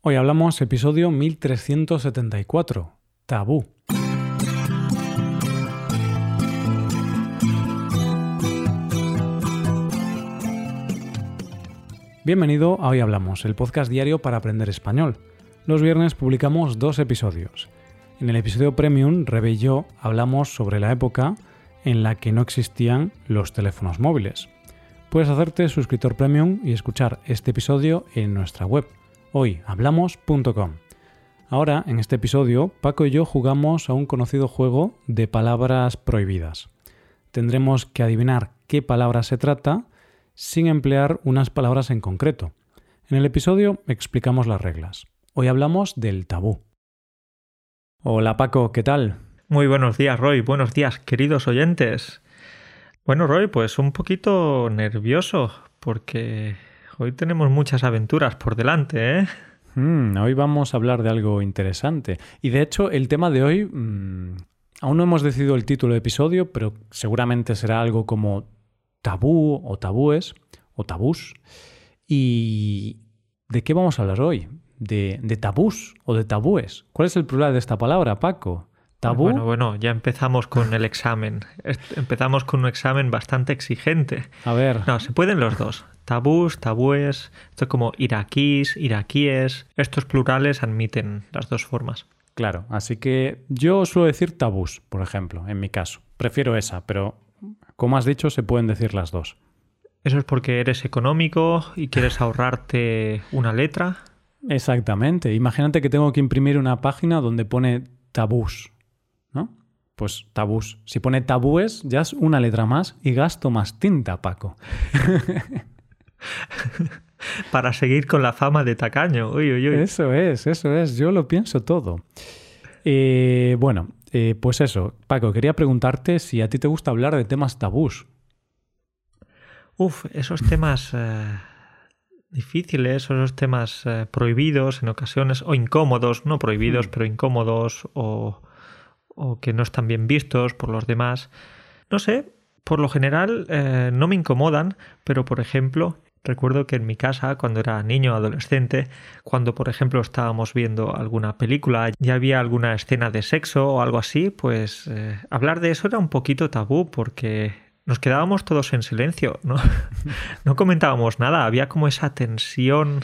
Hoy hablamos episodio 1374, tabú. Bienvenido a Hoy Hablamos, el podcast diario para aprender español. Los viernes publicamos dos episodios. En el episodio Premium, Rebe y yo hablamos sobre la época en la que no existían los teléfonos móviles. Puedes hacerte suscriptor Premium y escuchar este episodio en nuestra web hoyhablamos.com. Ahora, en este episodio, Paco y yo jugamos a un conocido juego de palabras prohibidas. Tendremos que adivinar qué palabra se trata sin emplear unas palabras en concreto. En el episodio explicamos las reglas. Hoy hablamos del tabú. Hola Paco, ¿qué tal? Muy buenos días Roy, buenos días queridos oyentes. Bueno Roy, pues un poquito nervioso porque Hoy tenemos muchas aventuras por delante, ¿eh? Mm, hoy vamos a hablar de algo interesante. Y de hecho, el tema de hoy, mm, aún no hemos decidido el título de episodio, pero seguramente será algo como tabú o tabúes o tabús. ¿Y de qué vamos a hablar hoy? ¿De, de tabús o de tabúes? ¿Cuál es el plural de esta palabra, Paco? ¿Tabú? Bueno, bueno, ya empezamos con el examen. Empezamos con un examen bastante exigente. A ver. No, se pueden los dos tabús, tabúes, esto es como iraquíes, iraquíes. Estos plurales admiten las dos formas. Claro, así que yo suelo decir tabús, por ejemplo, en mi caso. Prefiero esa, pero como has dicho, se pueden decir las dos. ¿Eso es porque eres económico y quieres ahorrarte una letra? Exactamente. Imagínate que tengo que imprimir una página donde pone tabús, ¿no? Pues tabús. Si pone tabúes, ya es una letra más y gasto más tinta, Paco. Para seguir con la fama de tacaño. Uy, uy, uy. Eso es, eso es. Yo lo pienso todo. Eh, bueno, eh, pues eso. Paco, quería preguntarte si a ti te gusta hablar de temas tabús. Uf, esos temas eh, difíciles, esos temas prohibidos en ocasiones, o incómodos, no prohibidos, hmm. pero incómodos, o, o que no están bien vistos por los demás. No sé, por lo general no me incomodan, pero por ejemplo, Recuerdo que en mi casa, cuando era niño o adolescente, cuando por ejemplo estábamos viendo alguna película, ya había alguna escena de sexo o algo así, pues eh, hablar de eso era un poquito tabú porque nos quedábamos todos en silencio, ¿no? no comentábamos nada, había como esa tensión,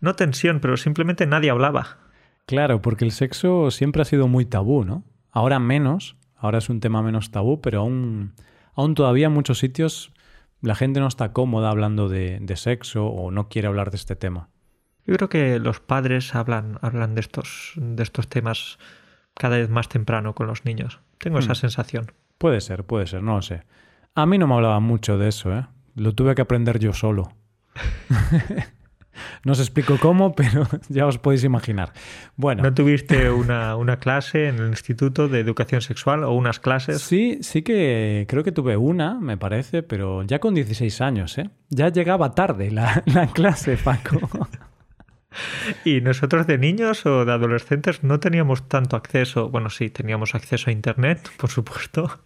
no tensión, pero simplemente nadie hablaba. Claro, porque el sexo siempre ha sido muy tabú, ¿no? Ahora menos, ahora es un tema menos tabú, pero aún, aún todavía en muchos sitios la gente no está cómoda hablando de, sexo o no quiere hablar de este tema. Yo creo que los padres hablan, hablan de, estos, de estos temas cada vez más temprano con los niños. Tengo esa hmm. sensación. Puede ser, puede ser, no lo sé. A mí no me hablaba mucho de eso, ¿eh? Lo tuve que aprender yo solo. No os explico cómo, pero ya os podéis imaginar. Bueno. ¿No tuviste una, una, clase en el Instituto de Educación Sexual o unas clases? Sí, sí que creo que tuve una, me parece, pero ya con 16 años, ¿eh? Ya llegaba tarde la, la clase, Paco. Y nosotros de niños o de adolescentes no teníamos tanto acceso, bueno sí, teníamos acceso a Internet, por supuesto,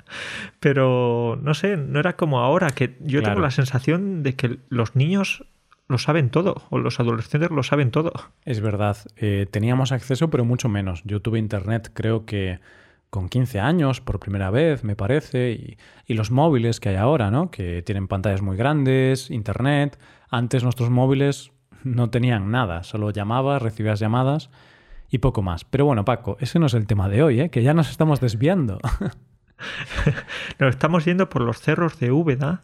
pero no sé, no era como ahora, que yo tengo la sensación de que los niños lo saben todo, o los adolescentes lo saben todo. Es verdad, eh, teníamos acceso, pero mucho menos. Yo tuve internet, creo que con 15 años, por primera vez, me parece, y, y, los móviles que hay ahora, ¿no? Que tienen pantallas muy grandes, internet. Antes nuestros móviles no tenían nada, solo llamabas, recibías llamadas y poco más. Pero bueno, Paco, ese no es el tema de hoy, ¿eh? Que ya nos estamos desviando. nos estamos yendo por los cerros de Úbeda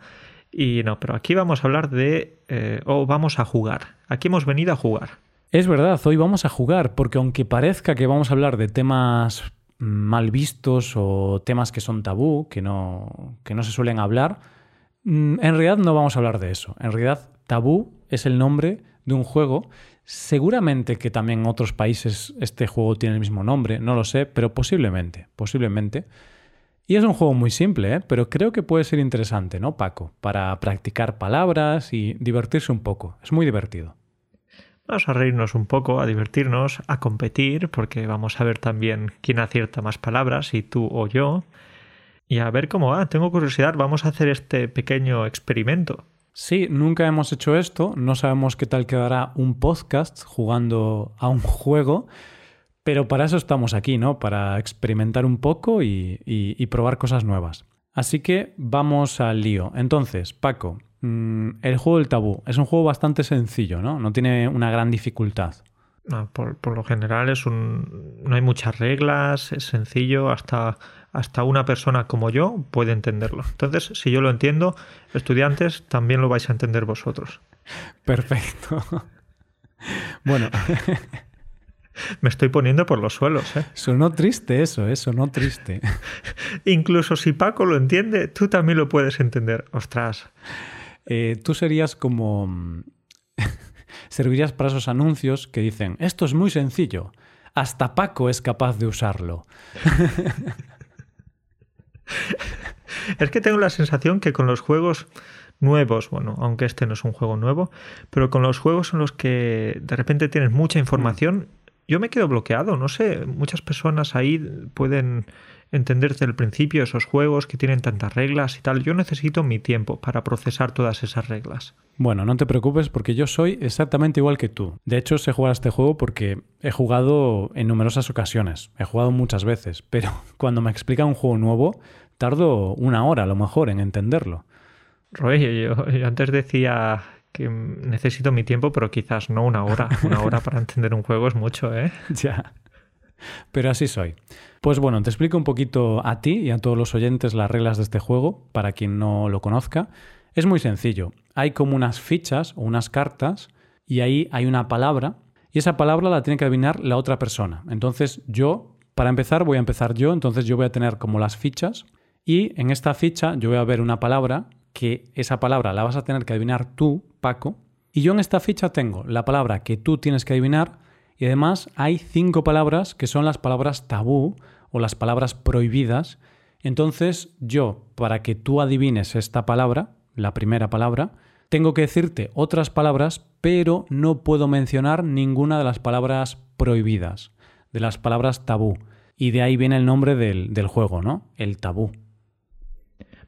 y no, pero aquí vamos a hablar de... Eh, o vamos a jugar. Aquí hemos venido a jugar. Es verdad, hoy vamos a jugar, porque aunque parezca que vamos a hablar de temas mal vistos o temas que son tabú, que no, que no se suelen hablar, mm, en realidad no vamos a hablar de eso. En realidad, tabú es el nombre de un juego. Seguramente que también en otros países este juego tiene el mismo nombre, no lo sé, pero posiblemente, posiblemente. Y es un juego muy simple, ¿eh? pero creo que puede ser interesante, ¿no, Paco? Para practicar palabras y divertirse un poco. Es muy divertido. Vamos a reírnos un poco, a divertirnos, a competir, porque vamos a ver también quién acierta más palabras, si tú o yo. Y a ver cómo va. Tengo curiosidad, vamos a hacer este pequeño experimento. Sí, nunca hemos hecho esto, no sabemos qué tal quedará un podcast jugando a un juego, pero para eso estamos aquí, ¿no? Para experimentar un poco y, probar cosas nuevas. Así que vamos al lío. Entonces, Paco, mm, el juego del tabú es un juego bastante sencillo, ¿no? No tiene una gran dificultad. por, por, lo general es un, no hay muchas reglas, es sencillo, hasta hasta una persona como yo puede entenderlo. Entonces, si yo lo entiendo, estudiantes, también lo vais a entender vosotros. Perfecto. Bueno. Me estoy poniendo por los suelos. ¿eh? Sonó triste eso, ¿eh? sonó triste. Incluso si Paco lo entiende, tú también lo puedes entender. Ostras. Eh, tú serías como... Servirías para esos anuncios que dicen, esto es muy sencillo, hasta Paco es capaz de usarlo. es que tengo la sensación que con los juegos nuevos, bueno, aunque este no es un juego nuevo, pero con los juegos en los que de repente tienes mucha información, yo me quedo bloqueado, no sé, muchas personas ahí pueden entender desde el principio esos juegos que tienen tantas reglas y tal. Yo necesito mi tiempo para procesar todas esas reglas. Bueno, no te preocupes porque yo soy exactamente igual que tú. De hecho, sé jugar a este juego porque he jugado en numerosas ocasiones. He jugado muchas veces, pero cuando me explica un juego nuevo, tardo una hora a lo mejor en entenderlo. Roy, yo, antes decía que necesito mi tiempo, pero quizás no una hora. Una hora para entender un juego es mucho, ¿eh? ya. Pero así soy. Pues bueno, te explico un poquito a ti y a todos los oyentes las reglas de este juego, para quien no lo conozca. Es muy sencillo. Hay como unas fichas o unas cartas y ahí hay una palabra y esa palabra la tiene que adivinar la otra persona. Entonces yo, para empezar, voy a empezar yo, entonces yo voy a tener como las fichas y en esta ficha yo voy a ver una palabra que esa palabra la vas a tener que adivinar tú, Paco, y yo en esta ficha tengo la palabra que tú tienes que adivinar y además hay cinco palabras que son las palabras tabú o las palabras prohibidas. Entonces yo, para que tú adivines esta palabra, la primera palabra, tengo que decirte otras palabras, pero no puedo mencionar ninguna de las palabras prohibidas, de las palabras tabú. Y de ahí viene el nombre del, juego, ¿no? El tabú.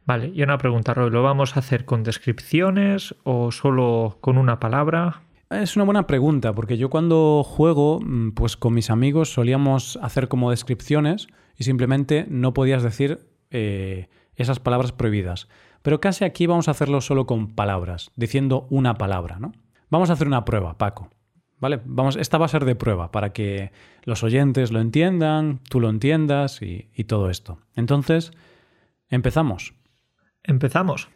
Vale, y una pregunta, Roy, ¿lo vamos a hacer con descripciones o solo con una palabra? Es una buena pregunta, porque yo cuando juego, mm, pues con mis amigos solíamos hacer como descripciones y simplemente no podías decir eh, esas palabras prohibidas. Pero casi aquí vamos a hacerlo solo con palabras, diciendo una palabra, ¿no? Vamos a hacer una prueba, Paco. ¿Vale? Vamos, esta va a ser de prueba para que los oyentes lo entiendan, tú lo entiendas y, todo esto. Entonces, empezamos. Empezamos.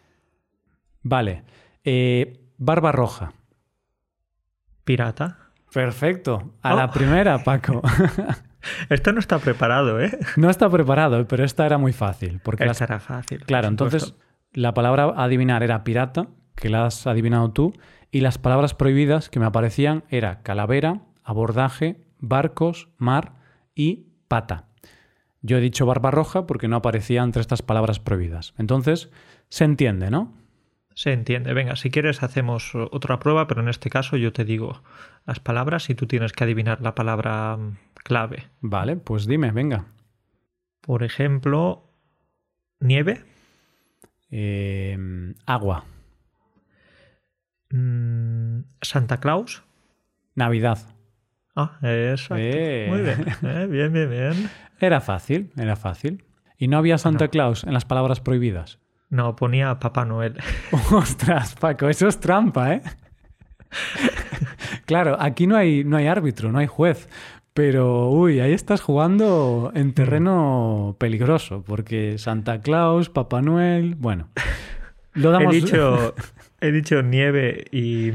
Vale. Eh, barba roja. Pirata. Perfecto. A la oh. primera, Paco. Esto no está preparado, ¿eh? No está preparado, pero esta era muy fácil. Porque esta era fácil. Claro, entonces la palabra adivinar era pirata, que la has adivinado tú, y las palabras prohibidas que me aparecían era calavera, abordaje, barcos, mar y pata. Yo he dicho barba roja porque no aparecía entre estas palabras prohibidas. Entonces, se entiende, ¿no? Se entiende. Venga, si quieres hacemos otra prueba, pero en este caso yo te digo las palabras y tú tienes que adivinar la palabra mm, clave. Vale, pues dime, venga. Por ejemplo, nieve. Em, agua. Mm, Santa Claus. Navidad. Ah, exacto. Eh. Muy bien. Eh, bien, bien, bien. Era fácil, era fácil. ¿Y no había Santa Claus en las palabras prohibidas? No, ponía Papá Noel. Ostras, Paco, eso es trampa, ¿eh? claro, aquí no hay, no hay árbitro, no hay juez. Pero, uy, ahí estás jugando en terreno peligroso, porque Santa Claus, Papá Noel, bueno. Lo damos... he, dicho, he dicho nieve y.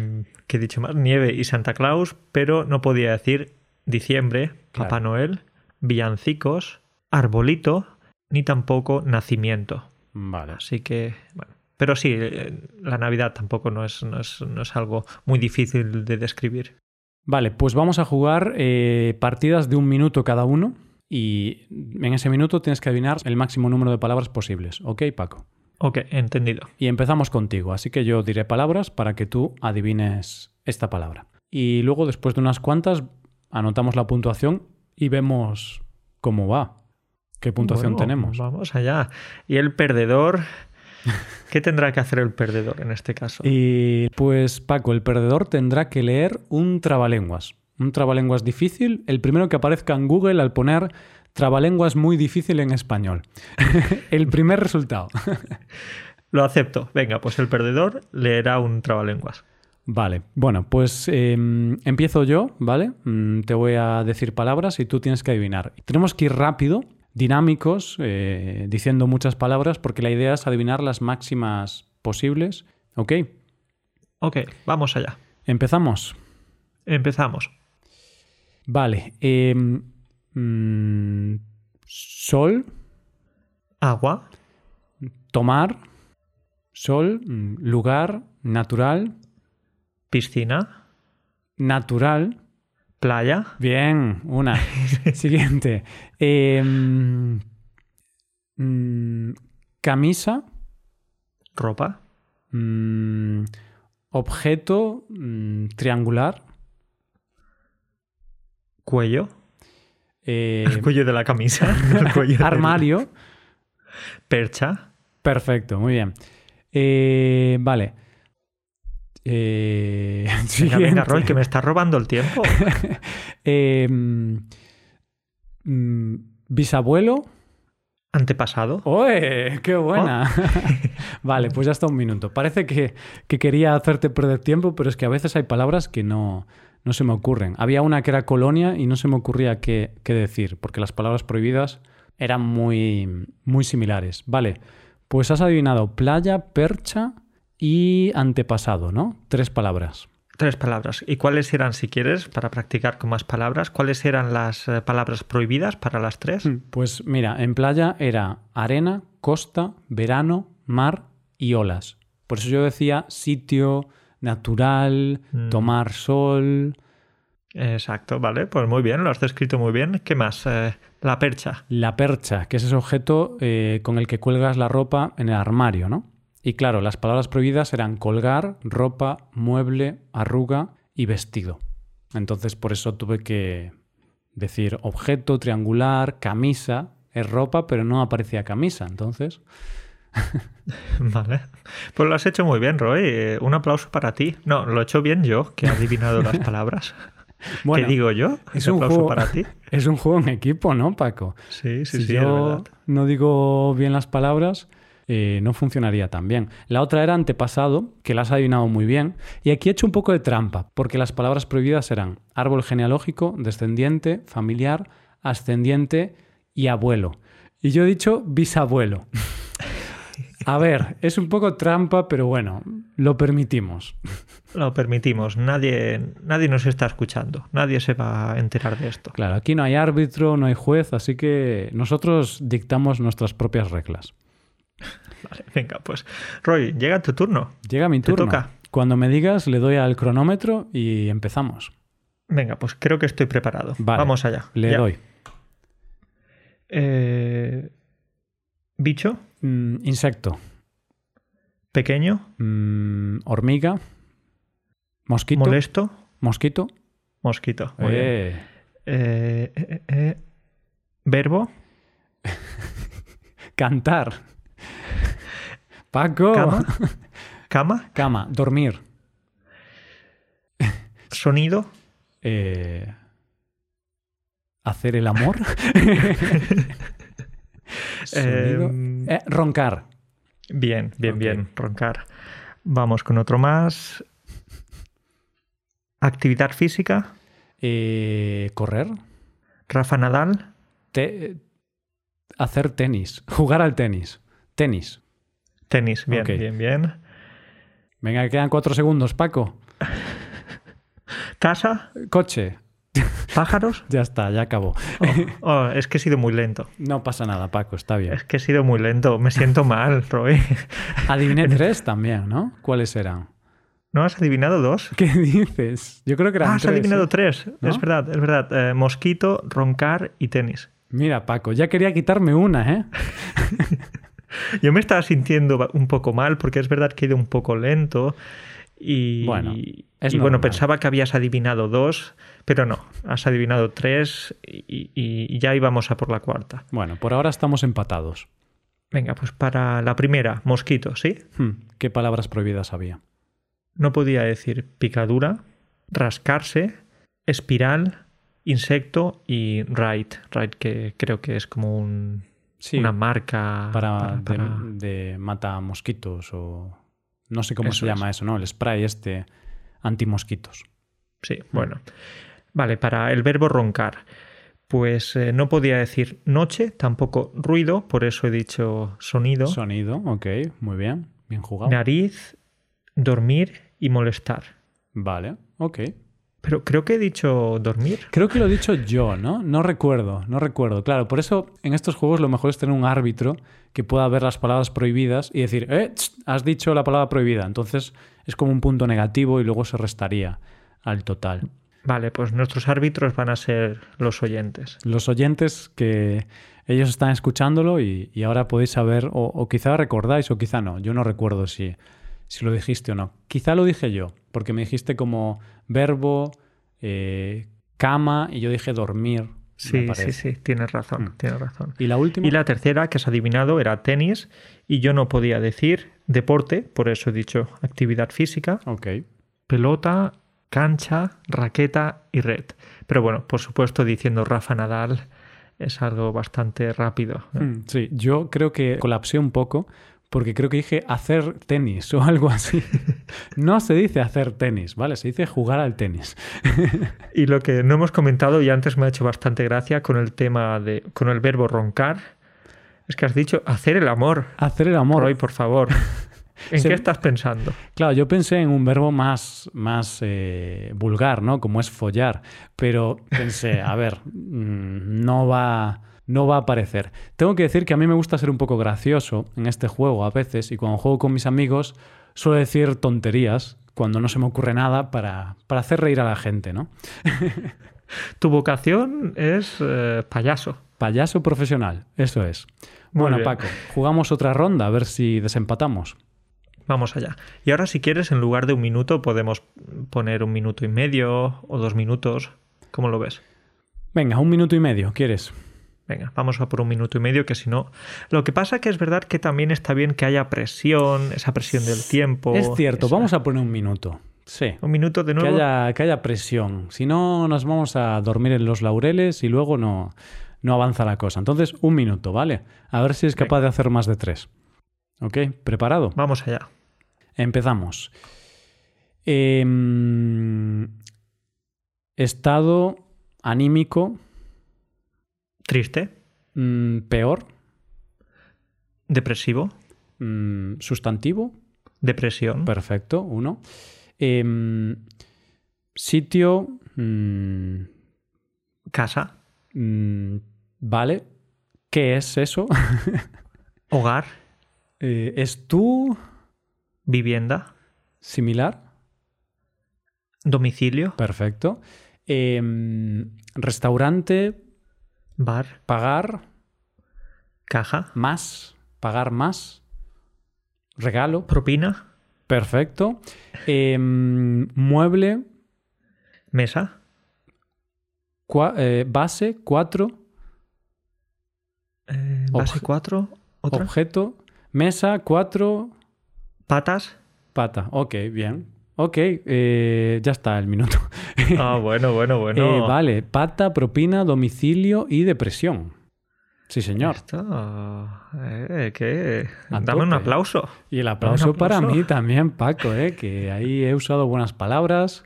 ¿Qué he dicho más? Nieve y Santa Claus, pero no podía decir diciembre, Papá Noel, villancicos, arbolito, ni tampoco nacimiento. Vale. Así que, bueno. Pero sí, eh, la Navidad tampoco no es, no es, no es algo muy difícil de describir. Vale, pues vamos a jugar eh, partidas de un minuto cada uno y en ese minuto tienes que adivinar el máximo número de palabras posibles. ¿Ok, Paco? Ok, entendido. Y empezamos contigo, así que yo diré palabras para que tú adivines esta palabra. Y luego, después de unas cuantas, anotamos la puntuación y vemos cómo va. ¿Qué puntuación tenemos? Vamos allá. Y el perdedor ¿Qué tendrá que hacer el perdedor en este caso? Y pues Paco, el perdedor tendrá que leer un trabalenguas. Un trabalenguas difícil, el primero que aparezca en Google al poner trabalenguas muy difícil en español. el primer resultado. Lo acepto. Venga, pues el perdedor leerá un trabalenguas. Vale, bueno, pues em, empiezo yo, ¿vale? Mm, te voy a decir palabras y tú tienes que adivinar. Tenemos que ir rápido, dinámicos, eh, diciendo muchas palabras, porque la idea es adivinar las máximas posibles. ¿Ok? Ok, vamos allá. ¿Empezamos? Empezamos. Vale. em, mm, sol, Agua, tomar, sol, mm, lugar, natural, piscina, natural. playa, Bien, una. Siguiente. Em, mm, camisa, ropa, mm, objeto mm, triangular, cuello, eh, el cuello de la camisa, el del- armario. percha, Perfecto, muy bien. Eh, vale. Eh, Venga, venga. Roy, que me está robando el tiempo. Eh, mm, bisabuelo. Antepasado, ¡Oye! ¡Qué buena! vale, pues ya está un minuto. Parece que, que quería hacerte perder tiempo, pero es que a veces hay palabras que no, no se me ocurren. Había una que era colonia y no se me ocurría qué, qué decir, porque las palabras prohibidas eran muy, muy similares. Vale, pues has adivinado playa, percha y antepasado, ¿no? Tres palabras. tres palabras. ¿Y cuáles eran, si quieres, para practicar con más palabras, cuáles eran las eh, palabras prohibidas para las tres? Pues mira, en playa era arena, costa, verano, mar y olas. Por eso yo decía sitio, natural, Mm. tomar sol, Exacto, vale, pues muy bien, lo has descrito muy bien. ¿Qué más? Eh, la percha. la percha, que es ese objeto eh, con el que cuelgas la ropa en el armario, ¿no? Y claro, las palabras prohibidas eran colgar, ropa, mueble, arruga y vestido. Entonces por eso tuve que decir objeto, triangular, camisa. Es ropa, pero no aparecía camisa. Entonces, Vale. Pues lo has hecho muy bien, Roy. Eh, Un aplauso para ti. No, lo he hecho bien yo, que he adivinado las palabras. bueno, ¿Qué digo yo? es Un juego- para ti. es un juego en equipo, ¿no, Paco? Sí, sí, si sí, es yo verdad. no digo bien las palabras, eh, no funcionaría tan bien. La otra era antepasado, que la has adivinado muy bien. Y aquí he hecho un poco de trampa, porque las palabras prohibidas eran árbol genealógico, descendiente, familiar, ascendiente y abuelo. Y yo he dicho bisabuelo. A ver, es un poco trampa, pero bueno, lo permitimos. Lo permitimos. Nadie, nadie nos está escuchando. Nadie se va a enterar de esto. Claro, aquí no hay árbitro, no hay juez, así que nosotros dictamos nuestras propias reglas. Vale, venga, pues. Roy, llega tu turno. Llega mi Te turno. toca. Cuando me digas, le doy al cronómetro y empezamos. Venga, pues creo que estoy preparado. Vale, Vamos allá. Le Ya. doy. Eh, bicho, Mm, insecto. pequeño, Mm, hormiga. Mosquito. molesto, Mosquito. mosquito. Muy bien. Eh, eh, eh, verbo, Cantar. Paco. cama, cama, Cama. Dormir. sonido, Eh, Hacer el amor. Sonido. Em, Eh, roncar. Bien, bien, bien. Roncar. Vamos con otro más. Actividad física. Eh, correr. Rafa Nadal. Te- hacer tenis. Jugar al tenis. Tenis. Tenis. Bien, bien, bien. Venga, que quedan cuatro segundos, Paco. Casa. Coche. Pájaros. Ya está, ya acabó. Oh, oh, es que he sido muy lento. No pasa nada, Paco, está bien. Es que he sido muy lento. Me siento mal, Roy. Adiviné tres también, ¿no? ¿Cuáles eran? ¿No has adivinado dos? ¿Qué dices? Yo creo que eran Ah, has tres, adivinado ¿eh? tres. ¿No? Es verdad, es verdad. Eh, mosquito, roncar y tenis. Mira, Paco, ya quería quitarme una, ¿eh? Yo me estaba sintiendo un poco mal porque es verdad que he ido un poco lento y, Bueno, es y bueno, pensaba que habías adivinado dos, pero no, has adivinado tres y, y- y ya íbamos a por la cuarta. Bueno, por ahora estamos empatados. Venga, pues para la primera, mosquito, ¿sí? Hmm, ¿Qué palabras prohibidas había? No podía decir picadura, rascarse, espiral, insecto y right. Right que creo que es como un, Sí, una marca para, para- para- De, de mata mosquitos o no sé cómo Eso se llama eso, ¿no? El spray este antimosquitos. Sí, bueno. Vale, para el verbo roncar. Pues eh, no podía decir noche, tampoco ruido, por eso he dicho sonido, Sonido, ok, muy bien, bien jugado. nariz, dormir y molestar. Vale, ok. Pero creo que he dicho dormir. Creo que lo he dicho yo, ¿no? No recuerdo, no recuerdo. Claro, por eso en estos juegos lo mejor es tener un árbitro que pueda ver las palabras prohibidas y decir, eh, tss, has dicho la palabra prohibida. Entonces es como un punto negativo y luego se restaría al total. Vale, pues nuestros árbitros van a ser los oyentes. Los oyentes que ellos están escuchándolo y, y ahora podéis saber, o, o quizá recordáis o quizá no. Yo no recuerdo si, si lo dijiste o no. Quizá lo dije yo, porque me dijiste como verbo, eh, cama y yo dije dormir. Sí, sí, sí, tienes razón, Mm. tienes razón. Y la última. Y la tercera que has adivinado era tenis y yo no podía decir deporte, por eso he dicho actividad física, Ok. pelota, cancha, raqueta y red. Pero bueno, por supuesto diciendo Rafa Nadal es algo bastante rápido. ¿no? Mm, Sí, yo creo que colapsé un poco porque creo que dije hacer tenis o algo así. No se dice hacer tenis, ¿vale? Se dice jugar al tenis. Y lo que no hemos comentado y antes me ha hecho bastante gracia con el tema de con el verbo roncar es que has dicho hacer el amor. Hacer el amor. Roy, por favor. ¿En Se- qué estás pensando? Claro, yo pensé en un verbo más, más eh, vulgar, ¿no? Como es follar. Pero pensé, a ver, mm, no va, no va a aparecer. Tengo que decir que a mí me gusta ser un poco gracioso en este juego a veces y cuando juego con mis amigos suelo decir tonterías cuando no se me ocurre nada para, para hacer reír a la gente, ¿no? Tu vocación es eh, payaso. Payaso profesional, eso es. Muy bueno, bien. Paco, jugamos otra ronda a ver si desempatamos. Vamos allá. Y ahora si quieres, en lugar de un minuto, podemos poner un minuto y medio o dos minutos. ¿Cómo lo ves? Venga, un minuto y medio, ¿quieres? Venga, vamos a por un minuto y medio, que si no... Lo que pasa que es verdad que también está bien que haya presión, esa presión del tiempo. es cierto, esa- vamos a poner un minuto. Sí. Un minuto de Que nuevo. haya, que haya presión. Si no, nos vamos a dormir en los laureles y luego no, no avanza la cosa. Entonces, un minuto, ¿vale? A ver si es capaz de hacer más de tres. ¿Ok? ¿Preparado? Vamos allá. Empezamos. Em, estado anímico Triste, mm, peor. depresivo, mm, sustantivo. depresión, Perfecto, uno. Em, sitio. mm, casa, vale. ¿Qué es eso? hogar, Eh, ¿Es tú vivienda, similar? domicilio, Perfecto. Em, restaurante, bar, pagar caja, más, pagar más. Regalo, propina, perfecto. Em, mueble, mesa, cua- eh, base, cuatro. eh, base Obje- 4, otra, Objeto, mesa, cuatro, patas. pata. Ok, bien. Ok, eh, ya está el minuto. Ah, bueno, bueno, bueno. Eh, vale, pata, propina, domicilio y depresión. Sí, señor. Esto, eh, ¿qué? A Dame un aplauso. Y el aplauso, para mí también, Paco, eh, que ahí he usado buenas palabras.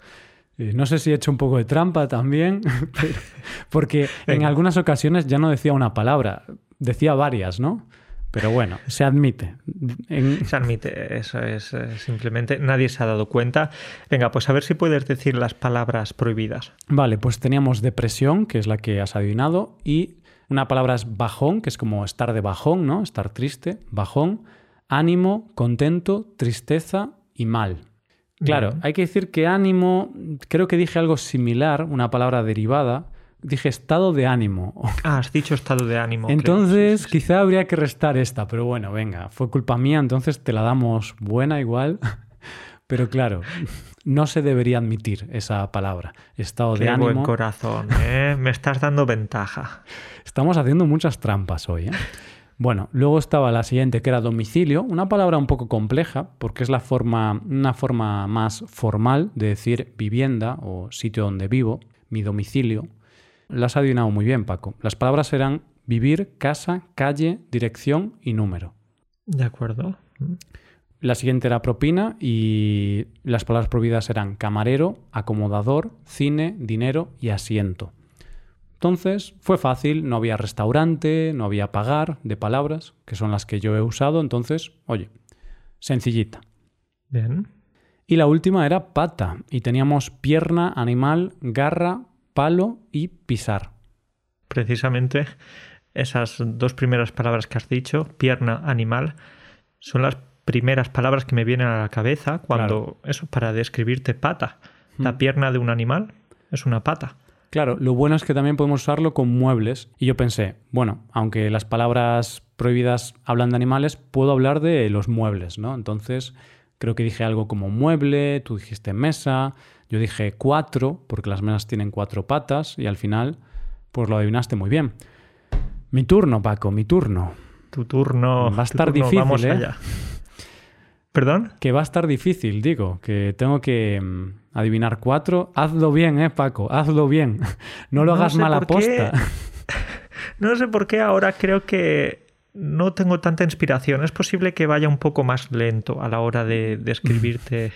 Eh, No sé si he hecho un poco de trampa también, porque en algunas ocasiones ya no decía una palabra, decía varias, ¿no? Pero bueno, se admite. En- Se admite, eso es eh, simplemente nadie se ha dado cuenta. Venga, pues a ver si puedes decir las palabras prohibidas. Vale, pues teníamos depresión, que es la que has adivinado, y una palabra es bajón, que es como estar de bajón, ¿no? Estar triste, bajón, ánimo, contento, tristeza y mal. Claro, Bien. hay que decir que ánimo, creo que dije algo similar, una palabra derivada, dije estado de ánimo. Ah, has dicho estado de ánimo. Entonces, Sí, sí, sí. quizá habría que restar esta, pero bueno, venga, fue culpa mía, entonces te la damos buena igual. Pero claro, no se debería admitir esa palabra, estado de Qué buen ánimo. corazón, ¿eh? Me estás dando ventaja. Estamos haciendo muchas trampas hoy, ¿eh? Bueno, luego estaba la siguiente, que era domicilio, una palabra un poco compleja, porque es la forma, una forma más formal de decir vivienda o sitio donde vivo, mi domicilio. Las has adivinado muy bien, Paco. Las palabras eran vivir, casa, calle, dirección y número. De acuerdo. La siguiente era propina y las palabras prohibidas eran camarero, acomodador, cine, dinero y asiento. Entonces fue fácil, no había restaurante, no había pagar de palabras, que son las que yo he usado, entonces, oye, sencillita. Bien. Y la última era pata, y teníamos pierna, animal, garra, palo y pisar. Precisamente esas dos primeras palabras que has dicho, pierna, animal, son las primeras palabras que me vienen a la cabeza cuando eso para describirte pata. La Mm. pierna de un animal es una pata. Claro, lo bueno es que también podemos usarlo con muebles. Y yo pensé, bueno, aunque las palabras prohibidas hablan de animales, puedo hablar de los muebles, ¿no? Entonces, creo que dije algo como mueble, tú dijiste mesa, yo dije cuatro, porque las mesas tienen cuatro patas, y al final, pues lo adivinaste muy bien. Mi turno, Paco, mi turno. Tu turno. Va a estar turno, difícil, Vamos ¿eh? allá. ¿Perdón? Que va a estar difícil, digo, que tengo que mm, adivinar cuatro. Hazlo bien, eh, Paco, hazlo bien. No lo No hagas sé mal por qué. aposta. No sé por qué ahora creo que no tengo tanta inspiración. Es posible que vaya un poco más lento a la hora de describirte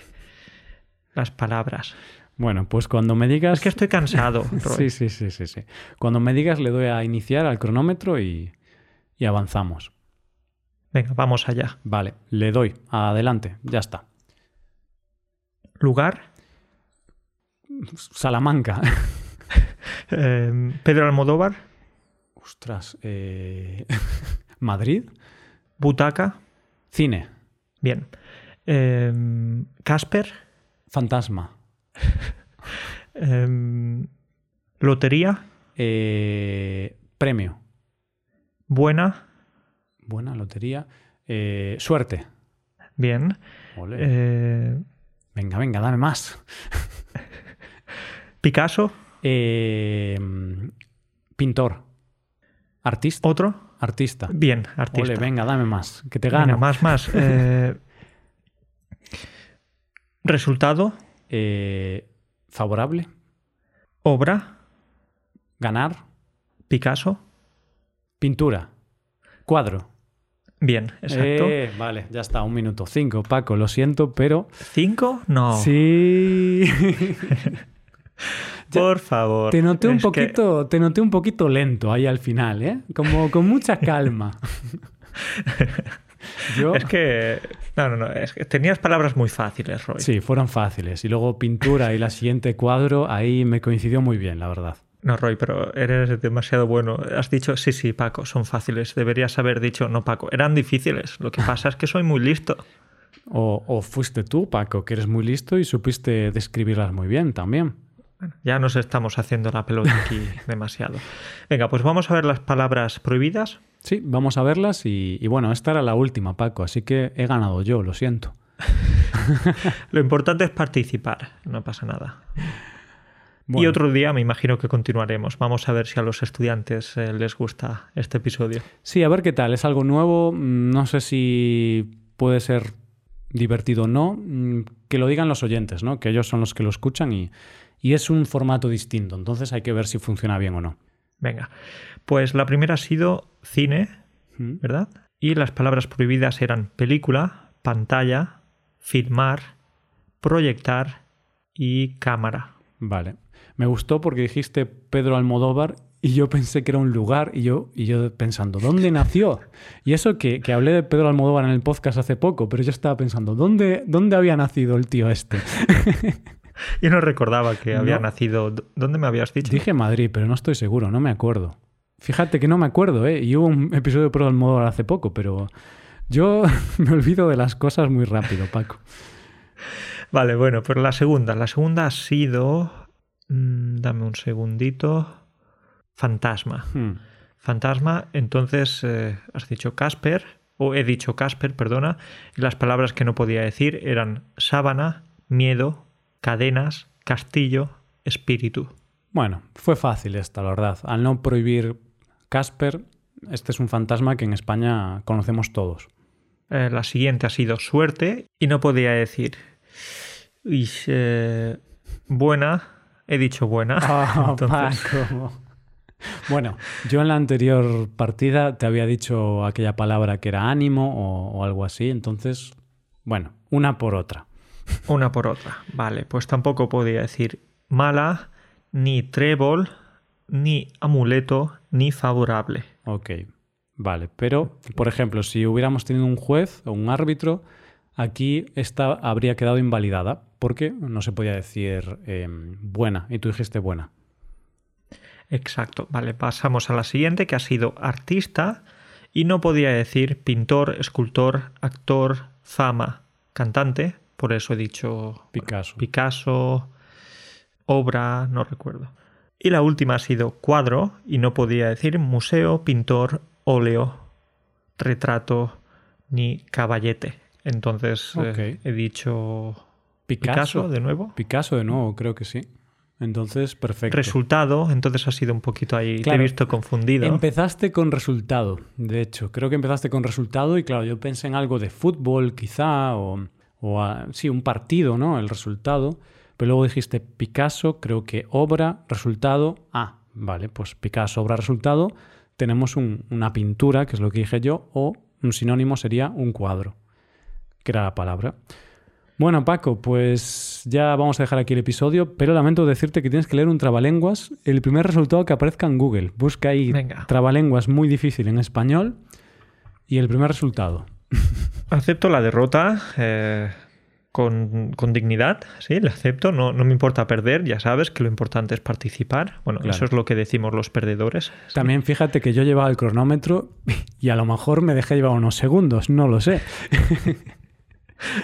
las palabras. Bueno, pues cuando me digas... Es que estoy cansado. Sí, sí, sí, sí, sí. Cuando me digas le doy a iniciar al cronómetro y, y avanzamos. Venga, vamos allá. Vale, le doy. Adelante, ya está. Lugar. Salamanca. eh, Pedro Almodóvar. Ostras. eh, Madrid. Butaca. Cine. Bien. Eh, Casper. Fantasma. eh, lotería. Eh, premio. Buena. Buena lotería. Eh, suerte. Bien. Ole. Eh, Venga, venga, dame más. Picasso. Eh, pintor. Artista. Otro. Artista. Bien, artista. Ole, venga, dame más. Que te Venga, gano. más, más. Eh, resultado. Eh, favorable. Obra. Ganar. Picasso. Pintura. Cuadro. Bien, exacto. Eh, vale, ya está, un minuto. Cinco, Paco, lo siento, pero. ¿Cinco? No. Sí. Por favor. te noté un que- poquito, te noté un poquito lento ahí al final, ¿eh? Como con mucha calma. Yo. Es que. No, no, no. Es que tenías palabras muy fáciles, Roy. Sí, fueron fáciles. Y luego pintura y la siguiente cuadro, ahí me coincidió muy bien, la verdad. No, Roy, pero eres demasiado bueno. Has dicho, sí, sí, Paco, son fáciles. Deberías haber dicho, no, Paco, eran difíciles. Lo que pasa es que soy muy listo. O, o fuiste tú, Paco, que eres muy listo y supiste describirlas muy bien también. Bueno, ya nos estamos haciendo la pelota aquí demasiado. Venga, pues vamos a ver las palabras prohibidas. Sí, vamos a verlas y, y bueno, esta era la última, Paco, así que he ganado yo, lo siento. Lo importante es participar, no pasa nada. Y otro día me imagino que continuaremos. Vamos a ver si a los estudiantes eh, les gusta este episodio. Sí, a ver qué tal. Es algo nuevo. mm, No sé si puede ser divertido o no. mm, Que lo digan los oyentes, ¿no? Que ellos son los que lo escuchan y, y es un formato distinto. Entonces hay que ver si funciona bien o no. Venga, pues la primera ha sido cine, Mm. ¿verdad? Y las palabras prohibidas eran película, pantalla, filmar, proyectar y cámara. Vale. Me gustó porque dijiste Pedro Almodóvar y yo pensé que era un lugar y yo, y yo pensando, ¿dónde nació? Y eso que, que hablé de Pedro Almodóvar en el podcast hace poco, pero yo estaba pensando, ¿dónde, dónde había nacido el tío este? Yo no recordaba que había No. nacido. ¿Dónde me habías dicho? Dije Madrid, pero no estoy seguro, no me acuerdo. Fíjate que no me acuerdo, ¿eh? Y hubo un episodio de Pedro Almodóvar hace poco, pero yo me olvido de las cosas muy rápido, Paco. Vale, bueno, pues la segunda. La segunda ha sido. mm, dame un segundito. Fantasma. Hmm. Fantasma, entonces eh, has dicho Casper, o he dicho Casper, perdona, y las palabras que no podía decir eran sábana, miedo, cadenas, castillo, espíritu. Bueno, fue fácil esta, la verdad. Al no prohibir Casper, este es un fantasma que en España conocemos todos. Eh, la siguiente ha sido suerte y no podía decir. Uy, eh, buena, he dicho buena. Ah, Entonces, Paco. Bueno, yo en la anterior partida te había dicho aquella palabra que era ánimo o, o algo así, entonces, bueno, una por otra. Una por otra. Vale, pues tampoco podía decir mala, ni trébol, ni amuleto, ni favorable. Ok, vale, pero, por ejemplo, si hubiéramos tenido un juez o un árbitro, aquí esta habría quedado invalidada porque no se podía decir eh, buena y tú dijiste buena. Exacto. Vale, pasamos a la siguiente que ha sido artista y no podía decir pintor, escultor, actor, fama, cantante. Por eso he dicho Picasso. Picasso, obra, no recuerdo. Y la última ha sido cuadro y no podía decir museo, pintor, óleo, retrato ni caballete. Entonces eh, he dicho Picasso. Picasso de nuevo. Picasso de nuevo, creo que sí. Entonces, perfecto. Resultado, entonces ha sido un poquito ahí, te he visto confundido. Empezaste con resultado, de hecho. Creo que empezaste con resultado y claro, yo pensé en algo de fútbol quizá o, o a- sí, un partido, ¿no? El resultado. Pero luego dijiste Picasso, creo que obra, resultado. Ah, vale, pues Picasso, obra, resultado. Tenemos un- una pintura, que es lo que dije yo, o un sinónimo sería un cuadro, que era la palabra. Bueno, Paco, pues ya vamos a dejar aquí el episodio, pero lamento decirte que tienes que leer un trabalenguas, el primer resultado que aparezca en Google. Busca ahí Venga. trabalenguas muy difícil en español y el primer resultado. Acepto la derrota eh, con, con dignidad, sí, la acepto, no, no me importa perder, ya sabes que lo importante es participar. Bueno, Claro. eso es lo que decimos los perdedores. También fíjate que yo llevaba el cronómetro y a lo mejor me dejé llevar unos segundos, no lo sé.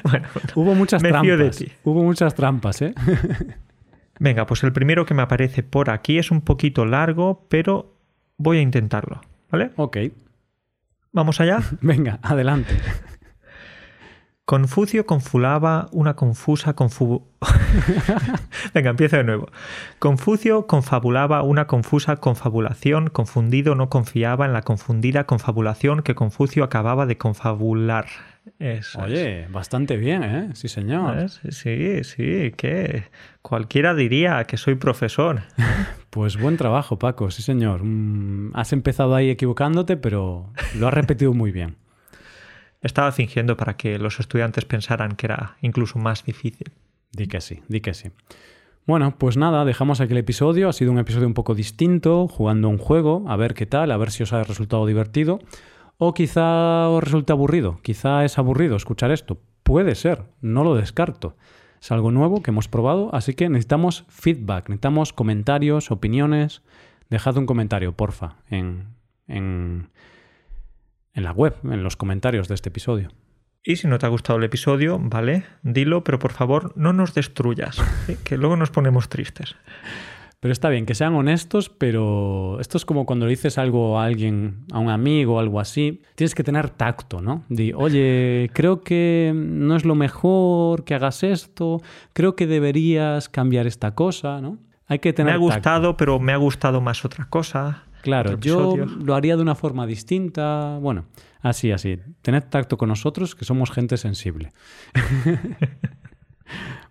Bueno, Hubo muchas Me trampas. de ti. Hubo muchas trampas, ¿eh? venga, pues el primero que me aparece por aquí es un poquito largo, pero voy a intentarlo, ¿vale? ok, Vamos allá. venga, adelante. Confucio confulaba una confusa confu... Venga, empiezo de nuevo. Confucio confabulaba una confusa confabulación, confundido no confiaba en la confundida confabulación que Confucio acababa de confabular. Eso es. Oye, bastante bien, ¿eh? Sí, señor. ¿Ves? Sí, sí, que cualquiera diría que soy profesor. Pues buen trabajo, Paco, sí, señor. Mm, has empezado ahí equivocándote, pero lo has repetido muy bien. Estaba fingiendo para que los estudiantes pensaran que era incluso más difícil. Di que sí, di que sí. Bueno, pues nada, dejamos aquí el episodio. Ha sido un episodio un poco distinto, jugando un juego, a ver qué tal, a ver si os ha resultado divertido. O quizá os resulte aburrido, quizá es aburrido escuchar esto. Puede ser, no lo descarto. Es algo nuevo que hemos probado, así que necesitamos feedback, necesitamos comentarios, opiniones. Dejad un comentario, porfa, en, en, en la web, en los comentarios de este episodio. Y si no te ha gustado el episodio, vale, dilo, pero por favor no nos destruyas, que luego nos ponemos tristes. Pero está bien, que sean honestos, pero esto es como cuando le dices algo a alguien, a un amigo o algo así, tienes que tener tacto, ¿no? Di, oye, creo que no es lo mejor que hagas esto, creo que deberías cambiar esta cosa, ¿no? Hay que Me tener ha tacto. gustado, pero me ha gustado más otra cosa. Claro, yo lo haría de una forma distinta. Bueno, así, así. Tened tacto con nosotros, que somos gente sensible.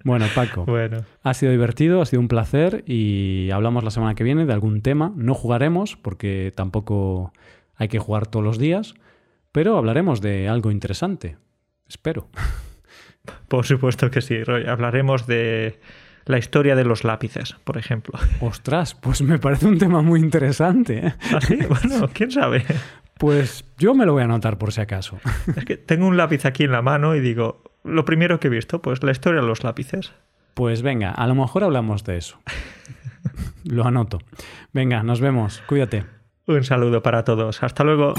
bueno, Paco. Bueno, Ha sido divertido, ha sido un placer y hablamos la semana que viene de algún tema. No jugaremos porque tampoco hay que jugar todos los días, pero hablaremos de algo interesante. Espero. por supuesto que sí, Roy. Hablaremos de la historia de los lápices, por ejemplo. Ostras, pues me parece un tema muy interesante. ¿eh? ¿Así? Bueno, quién sabe. Pues yo me lo voy a anotar por si acaso. Es que tengo un lápiz aquí en la mano y digo, lo primero que he visto, pues la historia de los lápices. Pues venga, a lo mejor hablamos de eso. Lo anoto. Venga, nos vemos. Cuídate. Un saludo para todos. Hasta luego.